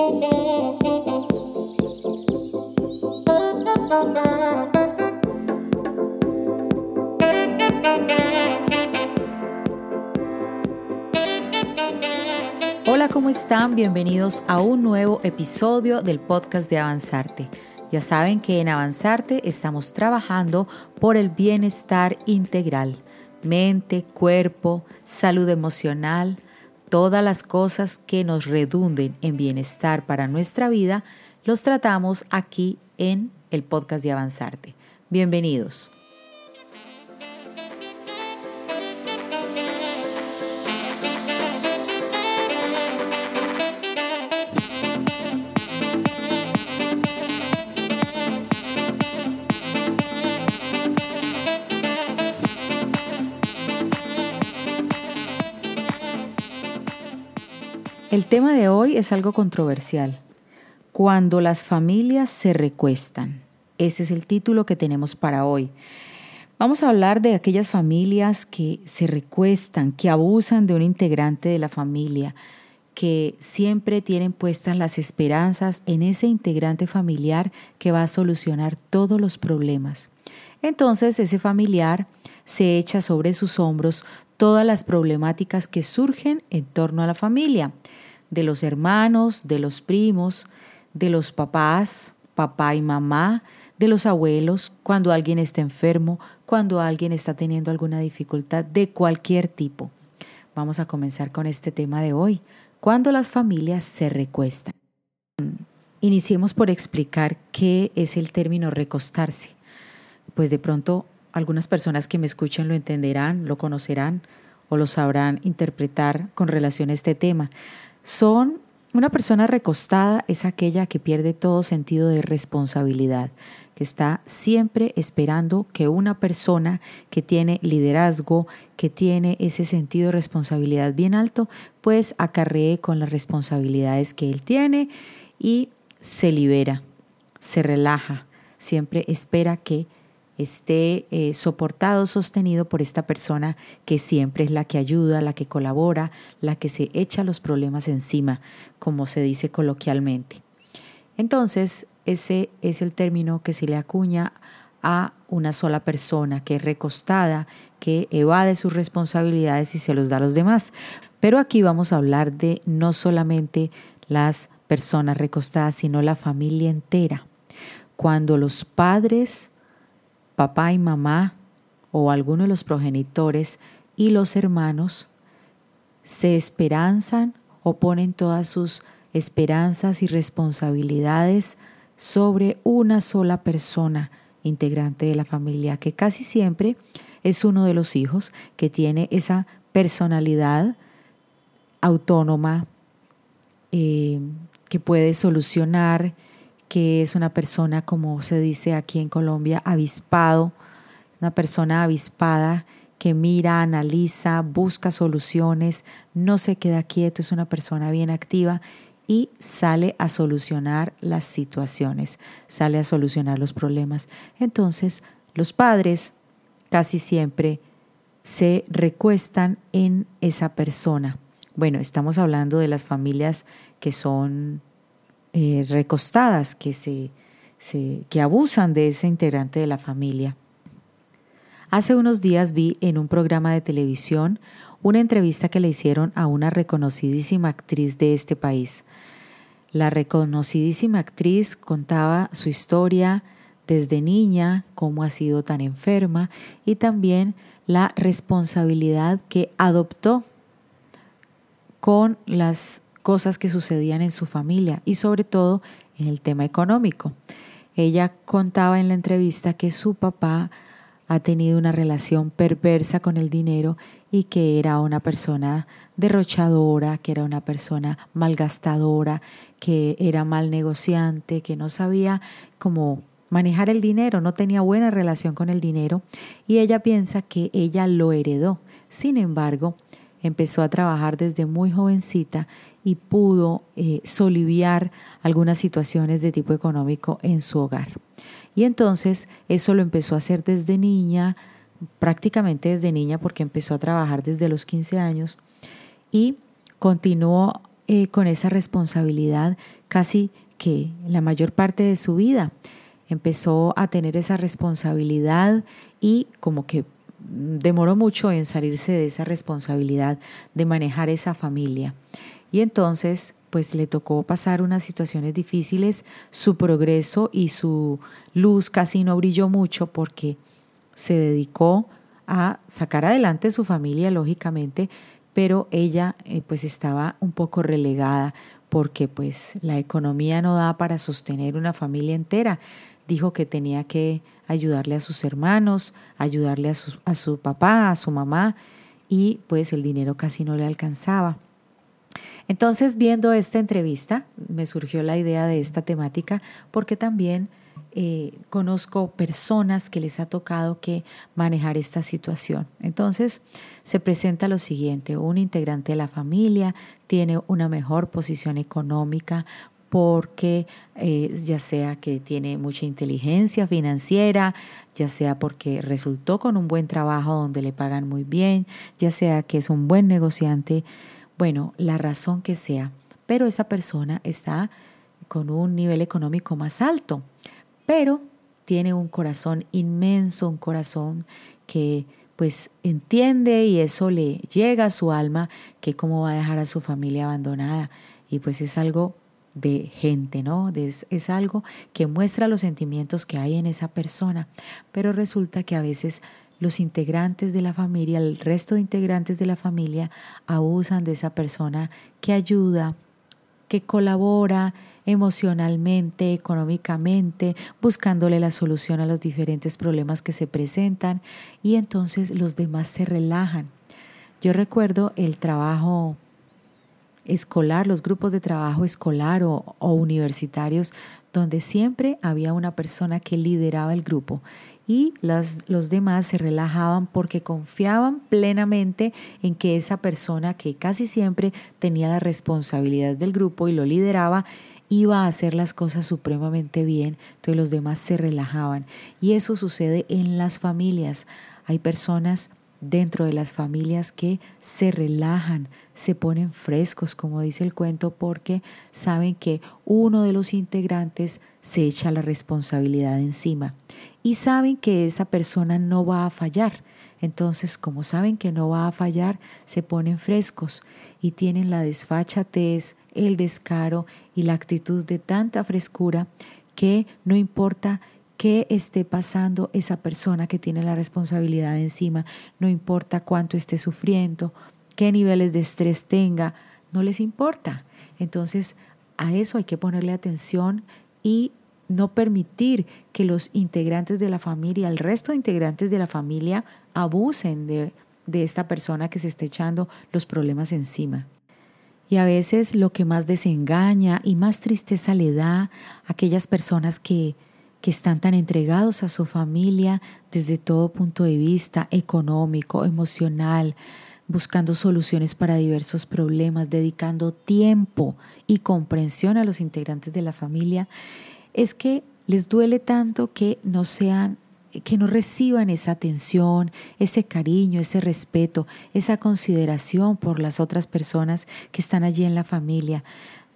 Hola, ¿cómo están? Bienvenidos a un nuevo episodio del podcast de Avanzarte. Ya saben que en Avanzarte estamos trabajando por el bienestar integral, mente, cuerpo, salud emocional, todas las cosas que nos redunden en bienestar para nuestra vida, los tratamos aquí en el podcast de Avanzarte. Bienvenidos. El tema de hoy es algo controversial. Cuando las familias se recuestan. Ese es el título que tenemos para hoy. Vamos a hablar de aquellas familias que se recuestan, que abusan de un integrante de la familia, que siempre tienen puestas las esperanzas en ese integrante familiar que va a solucionar todos los problemas. Entonces ese familiar se echa sobre sus hombros todas las problemáticas que surgen en torno a la familia de los hermanos, de los primos, de los papás, papá y mamá, de los abuelos, cuando alguien está enfermo, cuando alguien está teniendo alguna dificultad de cualquier tipo. Vamos a comenzar con este tema de hoy, cuando las familias se recuestan. Iniciemos por explicar qué es el término recostarse. Pues de pronto algunas personas que me escuchen lo entenderán, lo conocerán o lo sabrán interpretar con relación a este tema. Son una persona recostada es aquella que pierde todo sentido de responsabilidad, que está siempre esperando que una persona que tiene liderazgo, que tiene ese sentido de responsabilidad bien alto, pues acarree con las responsabilidades que él tiene y se libera, se relaja, siempre espera que esté eh, soportado, sostenido por esta persona que siempre es la que ayuda, la que colabora, la que se echa los problemas encima, como se dice coloquialmente. Entonces, ese es el término que se le acuña a una sola persona, que es recostada, que evade sus responsabilidades y se los da a los demás. Pero aquí vamos a hablar de no solamente las personas recostadas, sino la familia entera. Cuando los padres papá y mamá o alguno de los progenitores y los hermanos se esperanzan o ponen todas sus esperanzas y responsabilidades sobre una sola persona integrante de la familia, que casi siempre es uno de los hijos que tiene esa personalidad autónoma, eh, que puede solucionar, que es una persona, como se dice aquí en Colombia, avispado, una persona avispada que mira, analiza, busca soluciones, no se queda quieto, es una persona bien activa y sale a solucionar las situaciones, sale a solucionar los problemas. Entonces, los padres casi siempre se recuestan en esa persona. Bueno, estamos hablando de las familias que son eh, recostadas que, se, que abusan de ese integrante de la familia. Hace unos días vi en un programa de televisión una entrevista que le hicieron a una reconocidísima actriz de este país. La reconocidísima actriz contaba su historia desde niña, cómo ha sido tan enferma y también la responsabilidad que adoptó con las cosas que sucedían en su familia y sobre todo en el tema económico. Ella contaba en la entrevista que su papá ha tenido una relación perversa con el dinero y que era una persona derrochadora, que era una persona malgastadora, que era mal negociante, que no sabía cómo manejar el dinero, no tenía buena relación con el dinero y ella piensa que ella lo heredó. Sin embargo, empezó a trabajar desde muy jovencita y pudo eh, soliviar algunas situaciones de tipo económico en su hogar. Y entonces eso lo empezó a hacer desde niña, prácticamente desde niña porque empezó a trabajar desde los 15 años y continuó eh, con esa responsabilidad casi que la mayor parte de su vida. Empezó a tener esa responsabilidad y como que demoró mucho en salirse de esa responsabilidad de manejar esa familia. Y entonces, pues le tocó pasar unas situaciones difíciles, su progreso y su luz casi no brilló mucho porque se dedicó a sacar adelante su familia, lógicamente, pero ella eh, pues estaba un poco relegada porque pues la economía no da para sostener una familia entera. Dijo que tenía que ayudarle a sus hermanos, ayudarle a su, a su papá, a su mamá, y pues el dinero casi no le alcanzaba. Entonces, viendo esta entrevista, me surgió la idea de esta temática porque también eh, conozco personas que les ha tocado que manejar esta situación. Entonces, se presenta lo siguiente, un integrante de la familia tiene una mejor posición económica, porque eh, ya sea que tiene mucha inteligencia financiera, ya sea porque resultó con un buen trabajo donde le pagan muy bien, ya sea que es un buen negociante, bueno, la razón que sea, pero esa persona está con un nivel económico más alto, pero tiene un corazón inmenso, un corazón que pues entiende y eso le llega a su alma que cómo va a dejar a su familia abandonada y pues es algo de gente, ¿no? Es, es, algo que muestra los sentimientos que hay en esa persona, pero resulta que a veces los integrantes de la familia, el resto de integrantes de la familia abusan de esa persona que ayuda, que colabora emocionalmente, económicamente, buscándole la solución a los diferentes problemas que se presentan y entonces los demás se relajan. Yo recuerdo el trabajo escolar, los grupos de trabajo escolar o, universitarios, donde siempre había una persona que lideraba el grupo y los demás se relajaban porque confiaban plenamente en que esa persona que casi siempre tenía la responsabilidad del grupo y lo lideraba, iba a hacer las cosas supremamente bien, entonces los demás se relajaban. Y eso sucede en las familias. Hay personas dentro de las familias que se relajan, se ponen frescos, como dice el cuento, porque saben que uno de los integrantes se echa la responsabilidad encima y saben que esa persona no va a fallar. Entonces, como saben que no va a fallar, se ponen frescos y tienen la desfachatez, el descaro y la actitud de tanta frescura que no importa qué esté pasando esa persona que tiene la responsabilidad encima, no importa cuánto esté sufriendo, qué niveles de estrés tenga, no les importa. Entonces, a eso hay que ponerle atención y no permitir que los integrantes de la familia, el resto de integrantes de la familia, abusen de, de esta persona que se está echando los problemas encima. Y a veces lo que más desengaña y más tristeza le da a aquellas personas que que están tan entregados a su familia desde todo punto de vista económico, emocional, buscando soluciones para diversos problemas, dedicando tiempo y comprensión a los integrantes de la familia, es que les duele tanto que no sean que no reciban esa atención, ese cariño, ese respeto, esa consideración por las otras personas que están allí en la familia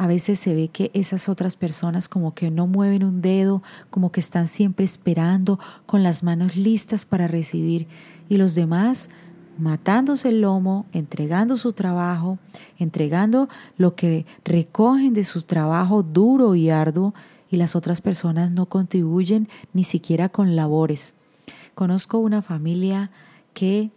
a veces se ve que esas otras personas como que no mueven un dedo, como que están siempre esperando con las manos listas para recibir y los demás matándose el lomo, entregando su trabajo, entregando lo que recogen de su trabajo duro y arduo y las otras personas no contribuyen ni siquiera con labores. Conozco una familia que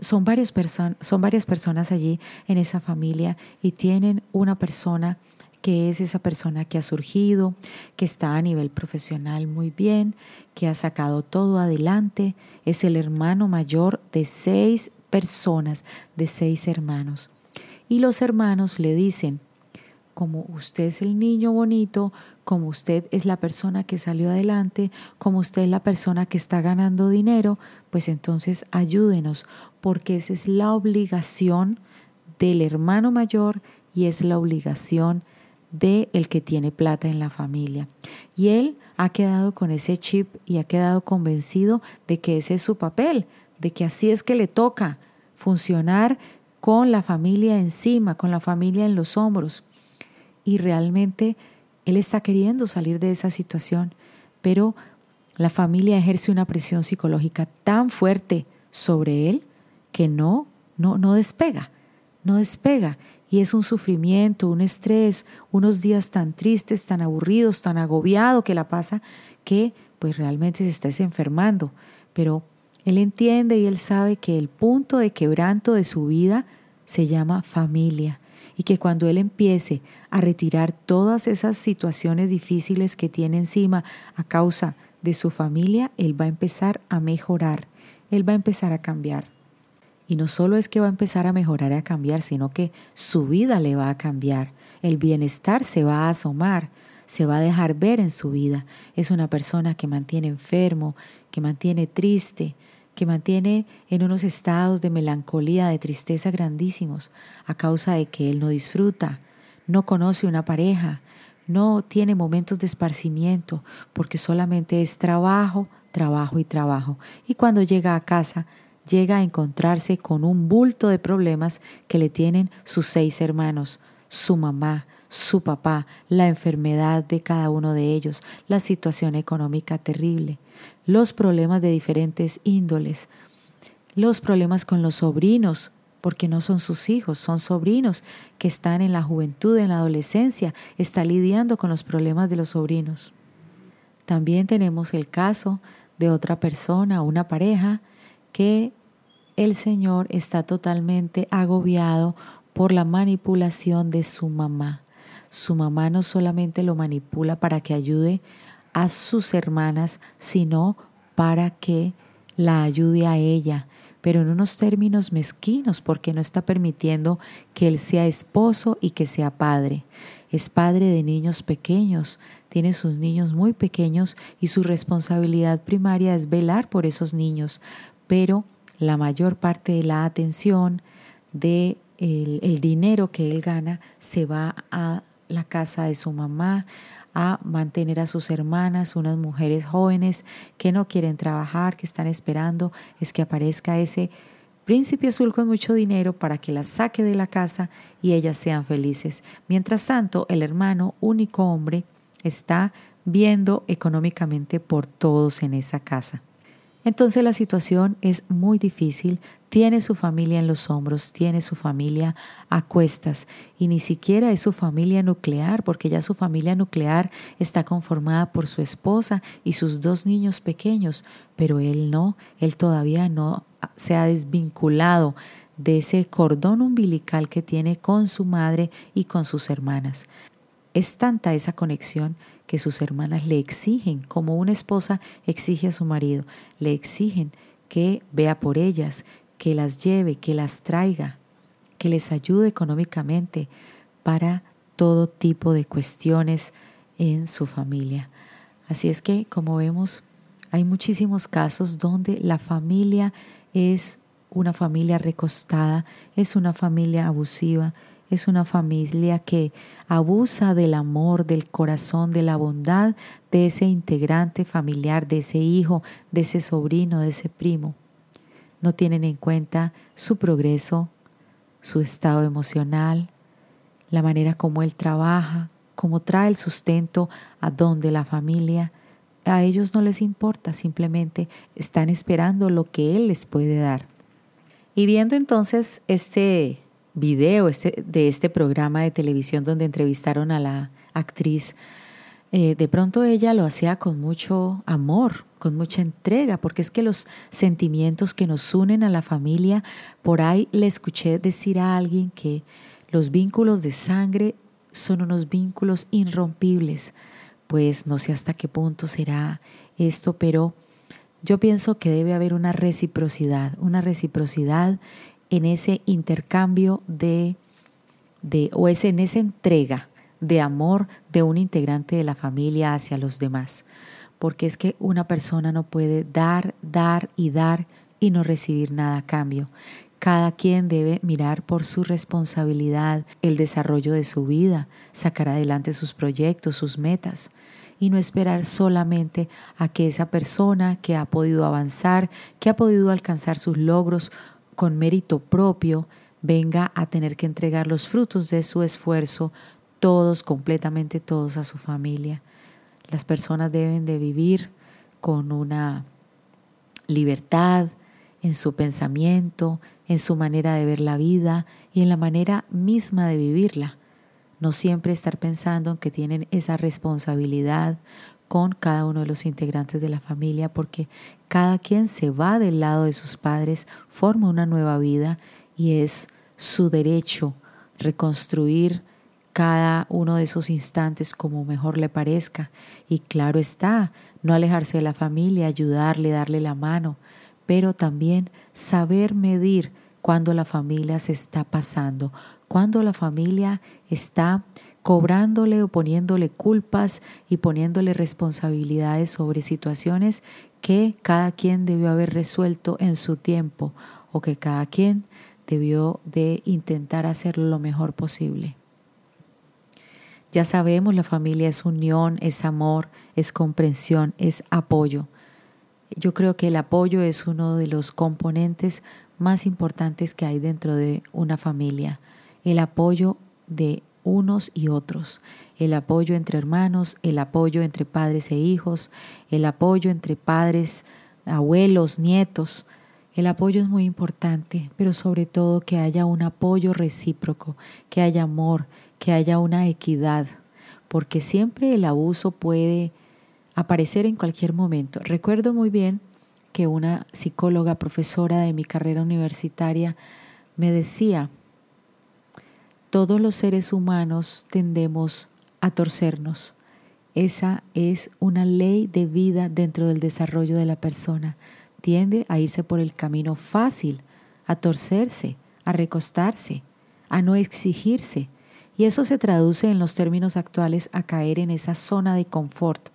son, varias son varias personas allí en esa familia y tienen una persona que es esa persona que ha surgido, que está a nivel profesional muy bien, que ha sacado todo adelante, es el hermano mayor de seis personas, de seis hermanos. Y los hermanos le dicen, como usted es el niño bonito, como usted es la persona que salió adelante, como usted es la persona que está ganando dinero, pues entonces ayúdenos, porque esa es la obligación del hermano mayor y es la obligación de el que tiene plata en la familia. Y él ha quedado con ese chip y ha quedado convencido de que ese es su papel, de que así es que le toca funcionar con la familia encima, con la familia en los hombros. Y realmente él está queriendo salir de esa situación, pero la familia ejerce una presión psicológica tan fuerte sobre él que no, no, no despega, no despega. Y es un sufrimiento, un estrés, unos días tan tristes, tan aburridos, tan agobiado que la pasa, que pues realmente se está enfermando. Pero él entiende y él sabe que el punto de quebranto de su vida se llama familia y que cuando él empiece a retirar todas esas situaciones difíciles que tiene encima a causa de su familia, él va a empezar a mejorar, él va a empezar a cambiar. Y no solo es que va a empezar a mejorar y a cambiar, sino que su vida le va a cambiar, el bienestar se va a asomar, se va a dejar ver en su vida. Es una persona que mantiene enfermo, que mantiene triste, que mantiene en unos estados de melancolía, de tristeza grandísimos, a causa de que él no disfruta, no conoce una pareja, no tiene momentos de esparcimiento porque solamente es trabajo, trabajo y trabajo. Y cuando llega a casa, llega a encontrarse con un bulto de problemas que le tienen sus seis hermanos, su mamá, su papá, la enfermedad de cada uno de ellos, la situación económica terrible, los problemas de diferentes índoles, los problemas con los sobrinos porque no son sus hijos, son sobrinos que están en la juventud, en la adolescencia, está lidiando con los problemas de los sobrinos. También tenemos el caso de otra persona, una pareja, que el Señor está totalmente agobiado por la manipulación de su mamá. Su mamá no solamente lo manipula para que ayude a sus hermanas, sino para que la ayude a ella, pero en unos términos mezquinos porque no está permitiendo que él sea esposo y que sea padre. Es padre de niños pequeños, tiene sus niños muy pequeños y su responsabilidad primaria es velar por esos niños, pero la mayor parte de la atención, de el, dinero que él gana, se va a la casa de su mamá, a mantener a sus hermanas, unas mujeres jóvenes que no quieren trabajar, que están esperando es que aparezca ese príncipe azul con mucho dinero para que las saque de la casa y ellas sean felices. Mientras tanto, el hermano, único hombre, está viendo económicamente por todos en esa casa. Entonces la situación es muy difícil, tiene su familia en los hombros, tiene su familia a cuestas y ni siquiera es su familia nuclear, porque ya su familia nuclear está conformada por su esposa y sus dos niños pequeños, pero él no, él todavía no se ha desvinculado de ese cordón umbilical que tiene con su madre y con sus hermanas. Es tanta esa conexión que sus hermanas le exigen, como una esposa exige a su marido, le exigen que vea por ellas, que las lleve, que las traiga, que les ayude económicamente para todo tipo de cuestiones en su familia. Así es que, como vemos, hay muchísimos casos donde la familia es una familia recostada, es una familia abusiva, es una familia que abusa del amor, del corazón, de la bondad de ese integrante familiar, de ese hijo, de ese sobrino, de ese primo. No tienen en cuenta su progreso, su estado emocional, la manera como él trabaja, cómo trae el sustento a donde la familia. A ellos no les importa, simplemente están esperando lo que él les puede dar. Y viendo entonces este video este, de este programa de televisión donde entrevistaron a la actriz, eh, de pronto ella lo hacía con mucho amor, con mucha entrega, porque es que los sentimientos que nos unen a la familia, por ahí le escuché decir a alguien que los vínculos de sangre son unos vínculos irrompibles, pues no sé hasta qué punto será esto, pero yo pienso que debe haber una reciprocidad, una reciprocidad en ese intercambio de, de o es en esa entrega de amor de un integrante de la familia hacia los demás. Porque es que una persona no puede dar, dar y dar y no recibir nada a cambio. Cada quien debe mirar por su responsabilidad el desarrollo de su vida, sacar adelante sus proyectos, sus metas y no esperar solamente a que esa persona que ha podido avanzar, que ha podido alcanzar sus logros con mérito propio, venga a tener que entregar los frutos de su esfuerzo, todos, completamente todos a su familia. Las personas deben de vivir con una libertad en su pensamiento, en su manera de ver la vida y en la manera misma de vivirla. No siempre estar pensando en que tienen esa responsabilidad con cada uno de los integrantes de la familia porque cada quien se va del lado de sus padres, forma una nueva vida y es su derecho reconstruir cada uno de esos instantes como mejor le parezca. Y claro está, no alejarse de la familia, ayudarle, darle la mano, pero también saber medir cuando la familia se está pasando, cuando la familia está cobrándole o poniéndole culpas y poniéndole responsabilidades sobre situaciones que cada quien debió haber resuelto en su tiempo o que cada quien debió de intentar hacer lo mejor posible. Ya sabemos, la familia es unión, es amor, es comprensión, es apoyo. Yo creo que el apoyo es uno de los componentes más importantes que hay dentro de una familia. El apoyo de unos y otros, el apoyo entre hermanos, el apoyo entre padres e hijos, el apoyo entre padres, abuelos, nietos. El apoyo es muy importante, pero sobre todo que haya un apoyo recíproco, que haya amor, que haya una equidad, porque siempre el abuso puede aparecer en cualquier momento. Recuerdo muy bien que una psicóloga profesora de mi carrera universitaria me decía, todos los seres humanos tendemos a torcernos. Esa es una ley de vida dentro del desarrollo de la persona. Tiende a irse por el camino fácil, a torcerse, a recostarse, a no exigirse, y eso se traduce en los términos actuales a caer en esa zona de confort,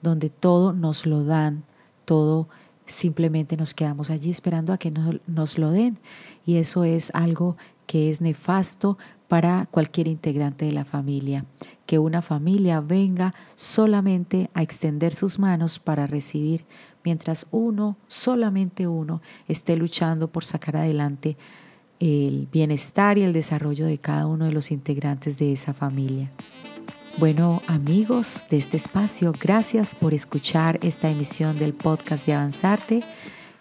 donde todo nos lo dan, todo simplemente nos quedamos allí esperando a que nos, lo den. Y eso es algo que es nefasto para cualquier integrante de la familia. Que una familia venga solamente a extender sus manos para recibir, mientras uno, solamente uno, esté luchando por sacar adelante el bienestar y el desarrollo de cada uno de los integrantes de esa familia. Bueno, amigos de este espacio, gracias por escuchar esta emisión del podcast de Avanzarte.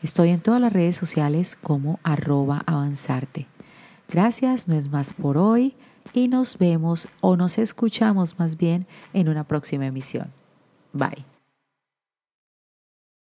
Estoy en todas las redes sociales como arroba avanzarte. Gracias, no es más por hoy y nos vemos o nos escuchamos más bien en una próxima emisión. Bye.